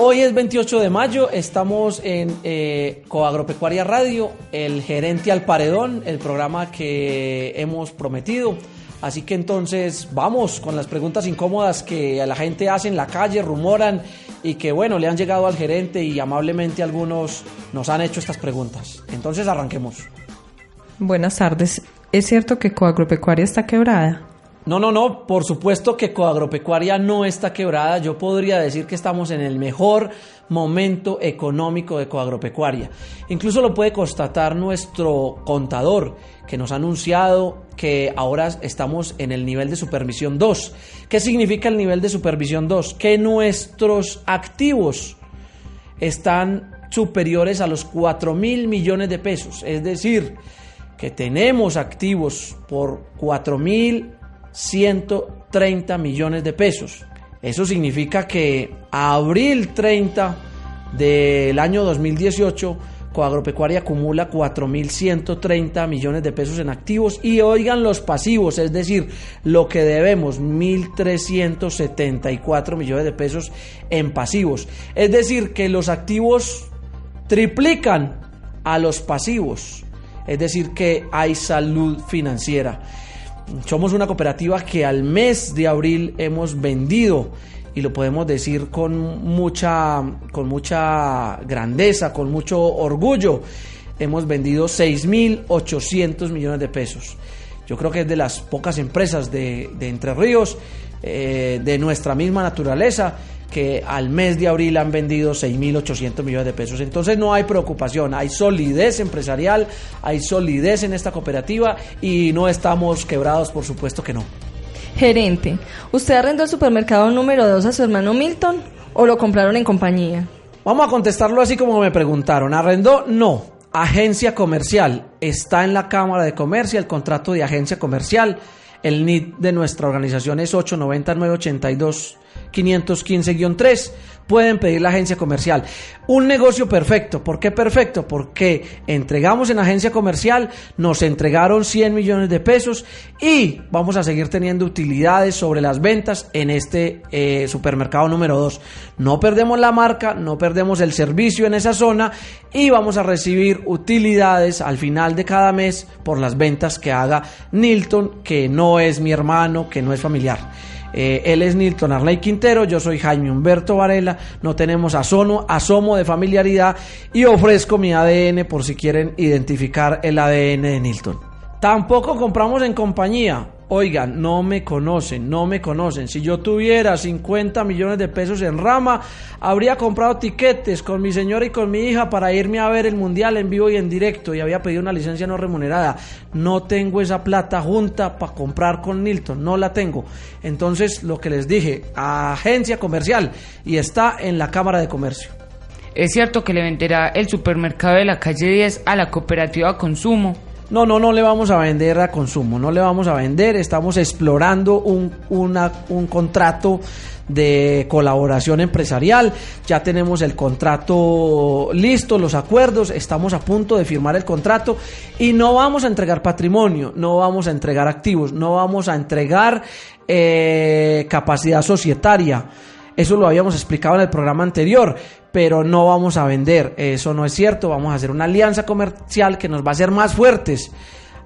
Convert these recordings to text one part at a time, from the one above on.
Hoy es 28 de mayo, estamos en eh, Coagropecuaria Radio, el gerente al paredón, el programa que hemos prometido. Así que entonces vamos con las preguntas incómodas que la gente hace en la calle, rumoran y que bueno, le han llegado al gerente y amablemente algunos nos han hecho estas preguntas. Entonces arranquemos. Buenas tardes. ¿Es cierto que Coagropecuaria está quebrada? No, no, no, por supuesto que Coagropecuaria no está quebrada. Yo podría decir que estamos en el mejor momento económico de Coagropecuaria. Incluso lo puede constatar nuestro contador, que nos ha anunciado que ahora estamos en el nivel de supervisión 2. ¿Qué significa el nivel de supervisión 2? Que nuestros activos están superiores a los 4 mil millones de pesos. Es decir, que tenemos activos por 4 mil 130 millones de pesos. Eso significa que a abril 30 del año 2018, Coagropecuaria acumula 4.130 millones de pesos en activos y oigan los pasivos, es decir, lo que debemos, 1.374 millones de pesos en pasivos. Es decir, que los activos triplican a los pasivos. Es decir, que hay salud financiera. Somos una cooperativa que al mes de abril hemos vendido y lo podemos decir con mucha, con mucha grandeza, con mucho orgullo. Hemos vendido 6.800 millones de pesos. Yo creo que es de las pocas empresas de, Entre Ríos, eh, de nuestra misma naturaleza, que al mes de abril han vendido 6.800 millones de pesos. Entonces no hay preocupación, hay solidez empresarial, hay solidez en esta cooperativa y no estamos quebrados, por supuesto que no. Gerente, ¿usted arrendó el supermercado número 2 a su hermano Milton o lo compraron en compañía? Vamos a contestarlo así como me preguntaron. ¿Arrendó? No. Agencia comercial. Está en la Cámara de Comercio el contrato de agencia comercial. El NID de nuestra organización es 89982 515-3. Pueden pedir la agencia comercial. Un negocio perfecto. ¿Por qué perfecto? Porque entregamos en agencia comercial, nos entregaron 100 millones de pesos y vamos a seguir teniendo utilidades sobre las ventas en este eh, supermercado número 2. No perdemos la marca, no perdemos el servicio en esa zona y vamos a recibir utilidades al final de cada mes por las ventas que haga Nilton, que no es mi hermano, que no es familiar. Eh, él es Nilton Arley Quintero, yo soy Jaime Humberto Varela, no tenemos asomo, asomo de familiaridad y ofrezco mi ADN por si quieren identificar el ADN de Nilton. Tampoco compramos en compañía. Oigan, no me conocen, no me conocen. Si yo tuviera 50 millones de pesos en rama, habría comprado tiquetes con mi señora y con mi hija para irme a ver el mundial en vivo y en directo y había pedido una licencia no remunerada. No tengo esa plata junta para comprar con Nilton, no la tengo. Entonces, lo que les dije, agencia comercial y está en la Cámara de Comercio. Es cierto que le venderá el supermercado de la calle 10 a la cooperativa Consumo no, no, no le vamos a vender a consumo, no le vamos a vender, estamos explorando un, un contrato de colaboración empresarial, ya tenemos el contrato listo, los acuerdos, estamos a punto de firmar el contrato y no vamos a entregar patrimonio, no vamos a entregar activos, no vamos a entregar eh, capacidad societaria. Eso lo habíamos explicado en el programa anterior pero no vamos a vender. Eso no es cierto. Vamos a hacer una alianza comercial que nos va a hacer más fuertes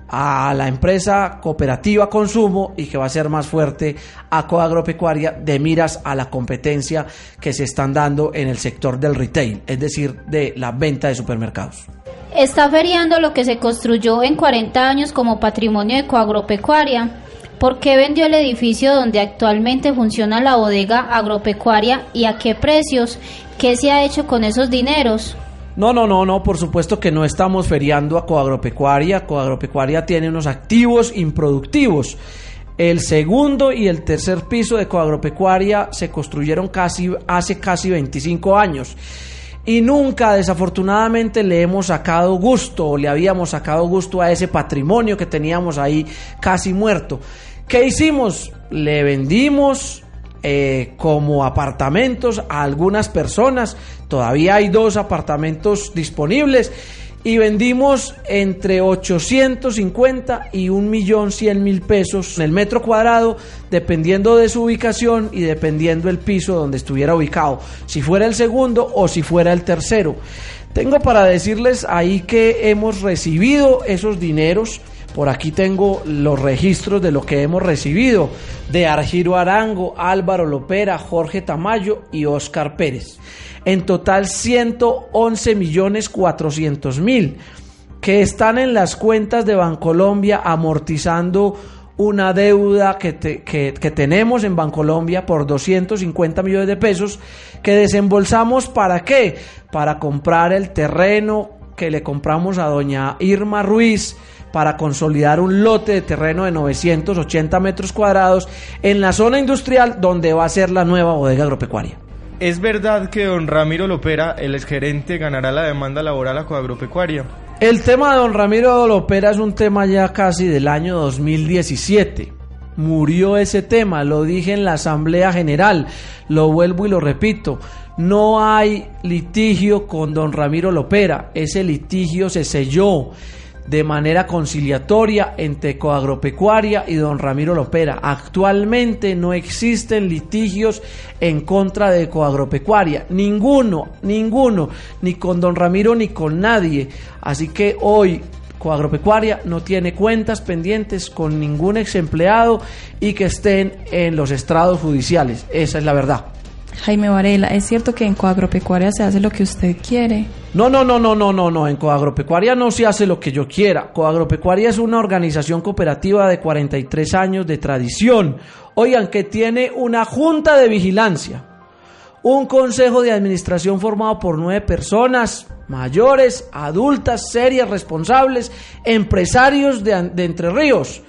a la empresa cooperativa consumo y que va a ser más fuerte a Coagropecuaria de miras a la competencia que se están dando en el sector del retail, es decir, de la venta de supermercados. Está feriando lo que se construyó en 40 años como patrimonio de Coagropecuaria. ¿Por qué vendió el edificio donde actualmente funciona la bodega agropecuaria y a qué precios? ¿Qué se ha hecho con esos dineros? No, no, no, no, por supuesto que no estamos feriando a Coagropecuaria. Coagropecuaria tiene unos activos improductivos. El segundo y el tercer piso de Coagropecuaria se construyeron casi, hace casi 25 años y nunca desafortunadamente le hemos sacado gusto o le habíamos sacado gusto a ese patrimonio que teníamos ahí casi muerto. ¿Qué hicimos? Le vendimos eh, como apartamentos a algunas personas, todavía hay dos apartamentos disponibles y vendimos entre 850 y 1.100.000 pesos en el metro cuadrado, dependiendo de su ubicación y dependiendo el piso donde estuviera ubicado, si fuera el segundo o si fuera el tercero. Tengo para decirles ahí que hemos recibido esos dineros. Por aquí tengo los registros de lo que hemos recibido de Argiro Arango, Álvaro Lopera, Jorge Tamayo y Oscar Pérez en total 111 millones 400 mil que están en las cuentas de Bancolombia amortizando una deuda que, que, tenemos en Bancolombia por 250 millones de pesos que desembolsamos para qué? Para comprar el terreno que le compramos a doña Irma Ruiz para consolidar un lote de terreno de 980 metros cuadrados en la zona industrial donde va a ser la nueva bodega agropecuaria. ¿Es verdad que don Ramiro Lopera, el exgerente, ganará la demanda laboral a Coagropecuaria? El tema de don Ramiro Lopera es un tema ya casi del año 2017. Murió ese tema, lo dije en la Asamblea General, lo vuelvo y lo repito. No hay litigio con don Ramiro Lopera, ese litigio se selló de manera conciliatoria entre Coagropecuaria y don Ramiro Lopera. Actualmente no existen litigios en contra de Coagropecuaria, ninguno, ninguno, ni con don Ramiro ni con nadie. Así que hoy Coagropecuaria no tiene cuentas pendientes con ningún ex empleado y que estén en los estrados judiciales. Esa es la verdad. Jaime Varela, ¿es cierto que en Coagropecuaria se hace lo que usted quiere? No, no, no, no, no, no, no. En Coagropecuaria no se hace lo que yo quiera. Coagropecuaria es una organización cooperativa de 43 años de tradición. Oigan, que tiene una junta de vigilancia, un consejo de administración formado por nueve personas mayores, adultas, serias, responsables, empresarios de, de Entre Ríos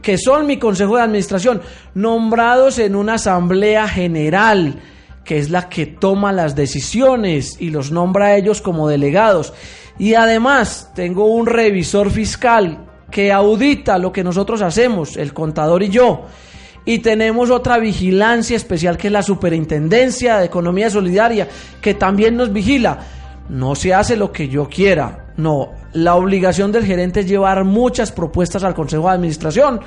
que son mi consejo de administración, nombrados en una asamblea general que es la que toma las decisiones y los nombra a ellos como delegados. Y además tengo un revisor fiscal que audita lo que nosotros hacemos, el contador y yo. Y tenemos otra vigilancia especial que es la Superintendencia de Economía Solidaria, que también nos vigila. No se hace lo que yo quiera, no. La obligación del gerente es llevar muchas propuestas al Consejo de Administración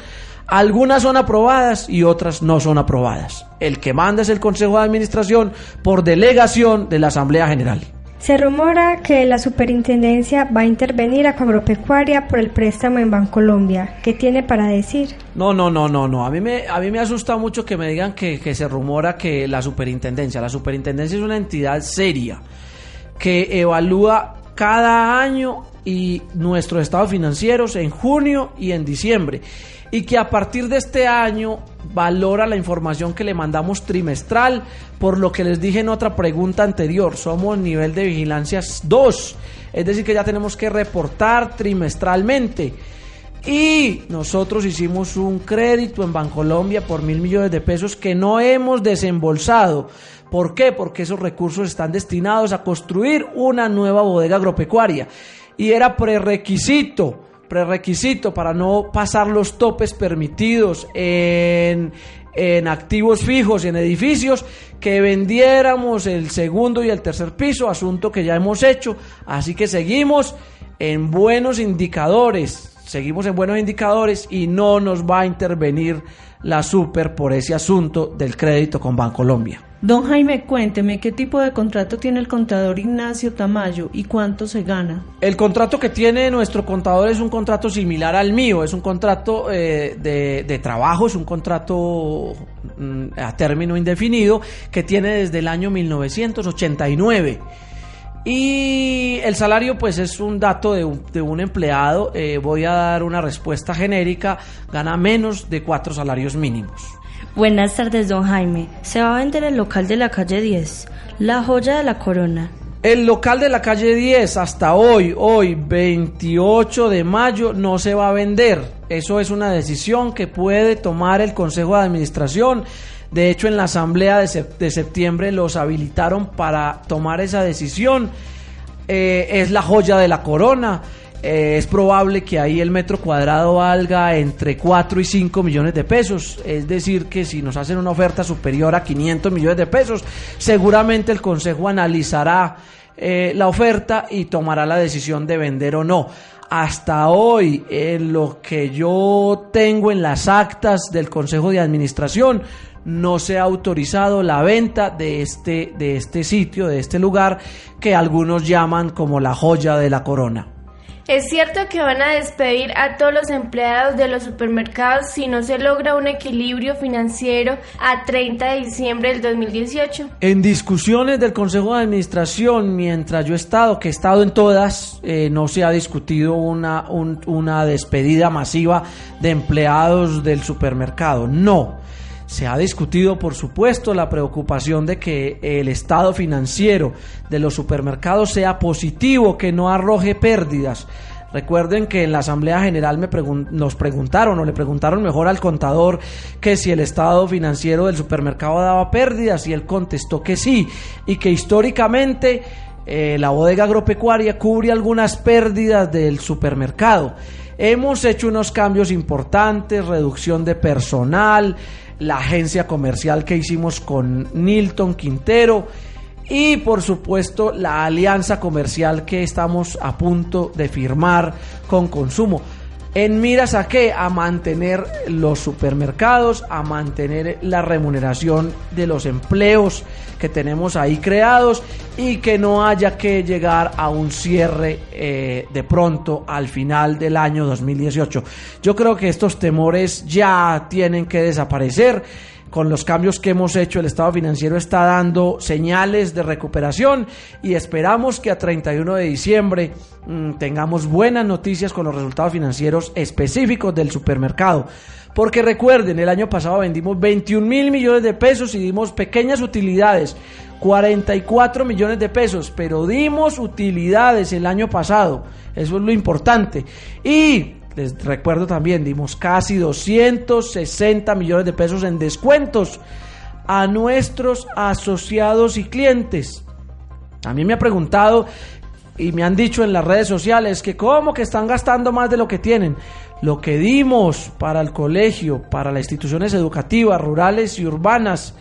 algunas son aprobadas y otras no son aprobadas. El que manda es el Consejo de Administración por delegación de la Asamblea General. Se rumora que la superintendencia va a intervenir a Agropecuaria por el préstamo en Bancolombia. ¿Qué tiene para decir? No, no, no, no, no. A mí me, a mí me asusta mucho que me digan que, que se rumora que la superintendencia. La superintendencia es una entidad seria que evalúa cada año y nuestros estados financieros en junio y en diciembre y que a partir de este año valora la información que le mandamos trimestral, por lo que les dije en otra pregunta anterior, somos nivel de vigilancia 2, es decir, que ya tenemos que reportar trimestralmente. Y nosotros hicimos un crédito en Bancolombia por mil millones de pesos que no hemos desembolsado. ¿Por qué? Porque esos recursos están destinados a construir una nueva bodega agropecuaria. Y era prerequisito prerequisito para no pasar los topes permitidos en, en activos fijos y en edificios, que vendiéramos el segundo y el tercer piso, asunto que ya hemos hecho. Así que seguimos en buenos indicadores, seguimos en buenos indicadores y no nos va a intervenir la super por ese asunto del crédito con Bancolombia. Don Jaime, cuénteme qué tipo de contrato tiene el contador Ignacio Tamayo y cuánto se gana. El contrato que tiene nuestro contador es un contrato similar al mío, es un contrato eh, de, trabajo, es un contrato mm, a término indefinido que tiene desde el año 1989. Y el salario pues es un dato de un, empleado, eh, voy a dar una respuesta genérica, gana menos de cuatro salarios mínimos. Buenas tardes, don Jaime. Se va a vender el local de la calle 10, la joya de la corona. El local de la calle 10 hasta hoy, hoy 28 de mayo, no se va a vender. Eso es una decisión que puede tomar el Consejo de Administración. De hecho, en la asamblea de, sep- de septiembre los habilitaron para tomar esa decisión. Eh, es la joya de la corona. Eh, es probable que ahí el metro cuadrado valga entre 4 y 5 millones de pesos. Es decir, que si nos hacen una oferta superior a 500 millones de pesos, seguramente el Consejo analizará eh, la oferta y tomará la decisión de vender o no. Hasta hoy, en lo que yo tengo en las actas del Consejo de Administración, no se ha autorizado la venta de este, de este sitio, de este lugar, que algunos llaman como la joya de la corona. ¿Es cierto que van a despedir a todos los empleados de los supermercados si no se logra un equilibrio financiero a 30 de diciembre del 2018? En discusiones del Consejo de Administración, mientras yo he estado, que he estado en todas, eh, no se ha discutido una, un- una despedida masiva de empleados del supermercado. No. Se ha discutido, por supuesto, la preocupación de que el estado financiero de los supermercados sea positivo, que no arroje pérdidas. Recuerden que en la Asamblea General me pregun- nos preguntaron o le preguntaron mejor al contador que si el estado financiero del supermercado daba pérdidas y él contestó que sí y que históricamente eh, la bodega agropecuaria cubre algunas pérdidas del supermercado. Hemos hecho unos cambios importantes, reducción de personal, la agencia comercial que hicimos con Nilton Quintero y por supuesto la alianza comercial que estamos a punto de firmar con consumo. En miras a qué? A mantener los supermercados, a mantener la remuneración de los empleos que tenemos ahí creados y que no haya que llegar a un cierre eh, de pronto al final del año 2018. Yo creo que estos temores ya tienen que desaparecer con los cambios que hemos hecho, el estado financiero está dando señales de recuperación y esperamos que a 31 de diciembre mm, tengamos buenas noticias con los resultados financieros específicos del supermercado. Porque recuerden, el año pasado vendimos 21 mil millones de pesos y dimos pequeñas utilidades, 44 millones de pesos, pero dimos utilidades el año pasado, eso es lo importante. Y les recuerdo también, dimos casi 260 millones de pesos en descuentos a nuestros asociados y clientes. También me ha preguntado y me han dicho en las redes sociales que cómo que están gastando más de lo que tienen. Lo que dimos para el colegio, para las instituciones educativas, rurales y urbanas,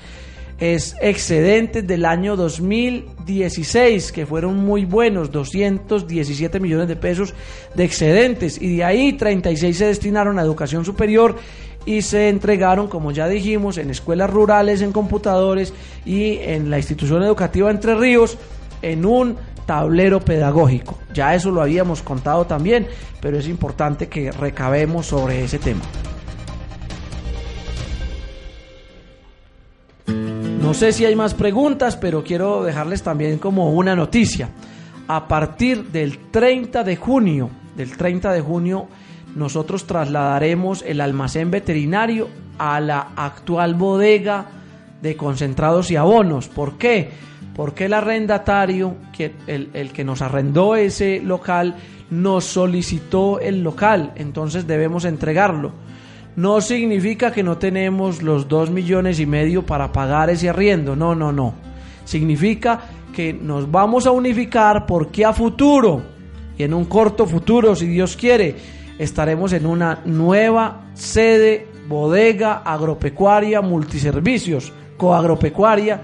es excedentes del año 2016, que fueron muy buenos, 217 millones de pesos de excedentes, y de ahí 36 se destinaron a educación superior y se entregaron, como ya dijimos, en escuelas rurales, en computadores y en la institución educativa Entre Ríos, en un tablero pedagógico. Ya eso lo habíamos contado también, pero es importante que recabemos sobre ese tema. No sé si hay más preguntas, pero quiero dejarles también como una noticia. A partir del 30 de junio, del 30 de junio, nosotros trasladaremos el almacén veterinario a la actual bodega de concentrados y abonos. ¿Por qué? Porque el arrendatario, el, el que nos arrendó ese local, nos solicitó el local, entonces debemos entregarlo no significa que no tenemos los dos millones y medio para pagar ese arriendo. No, no, no. Significa que nos vamos a unificar porque a futuro, y en un corto futuro, si Dios quiere, estaremos en una nueva sede, bodega agropecuaria, multiservicios, coagropecuaria,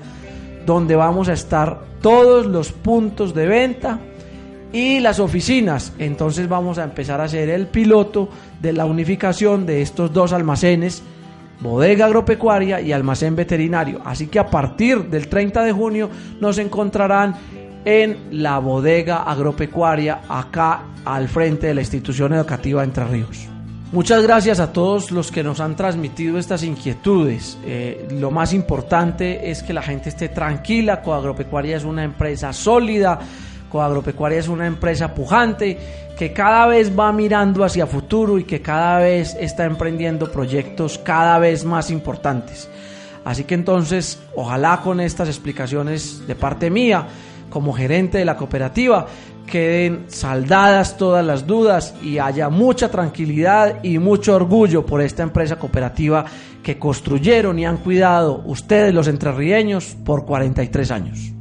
donde vamos a estar todos los puntos de venta y las oficinas. Entonces vamos a empezar a hacer el piloto de la unificación de estos dos almacenes, bodega agropecuaria y almacén veterinario. Así que a partir del 30 de junio nos encontrarán en la bodega agropecuaria acá al frente de la institución educativa Entre Ríos. Muchas gracias a todos los que nos han transmitido estas inquietudes. Eh, lo más importante es que la gente esté tranquila. Coagropecuaria es una empresa sólida. Coagropecuaria es una empresa pujante que cada vez va mirando hacia futuro y que cada vez está emprendiendo proyectos cada vez más importantes. Así que entonces, ojalá con estas explicaciones de parte mía, como gerente de la cooperativa, queden saldadas todas las dudas y haya mucha tranquilidad y mucho orgullo por esta empresa cooperativa que construyeron y han cuidado ustedes los entrerrieños por 43 años.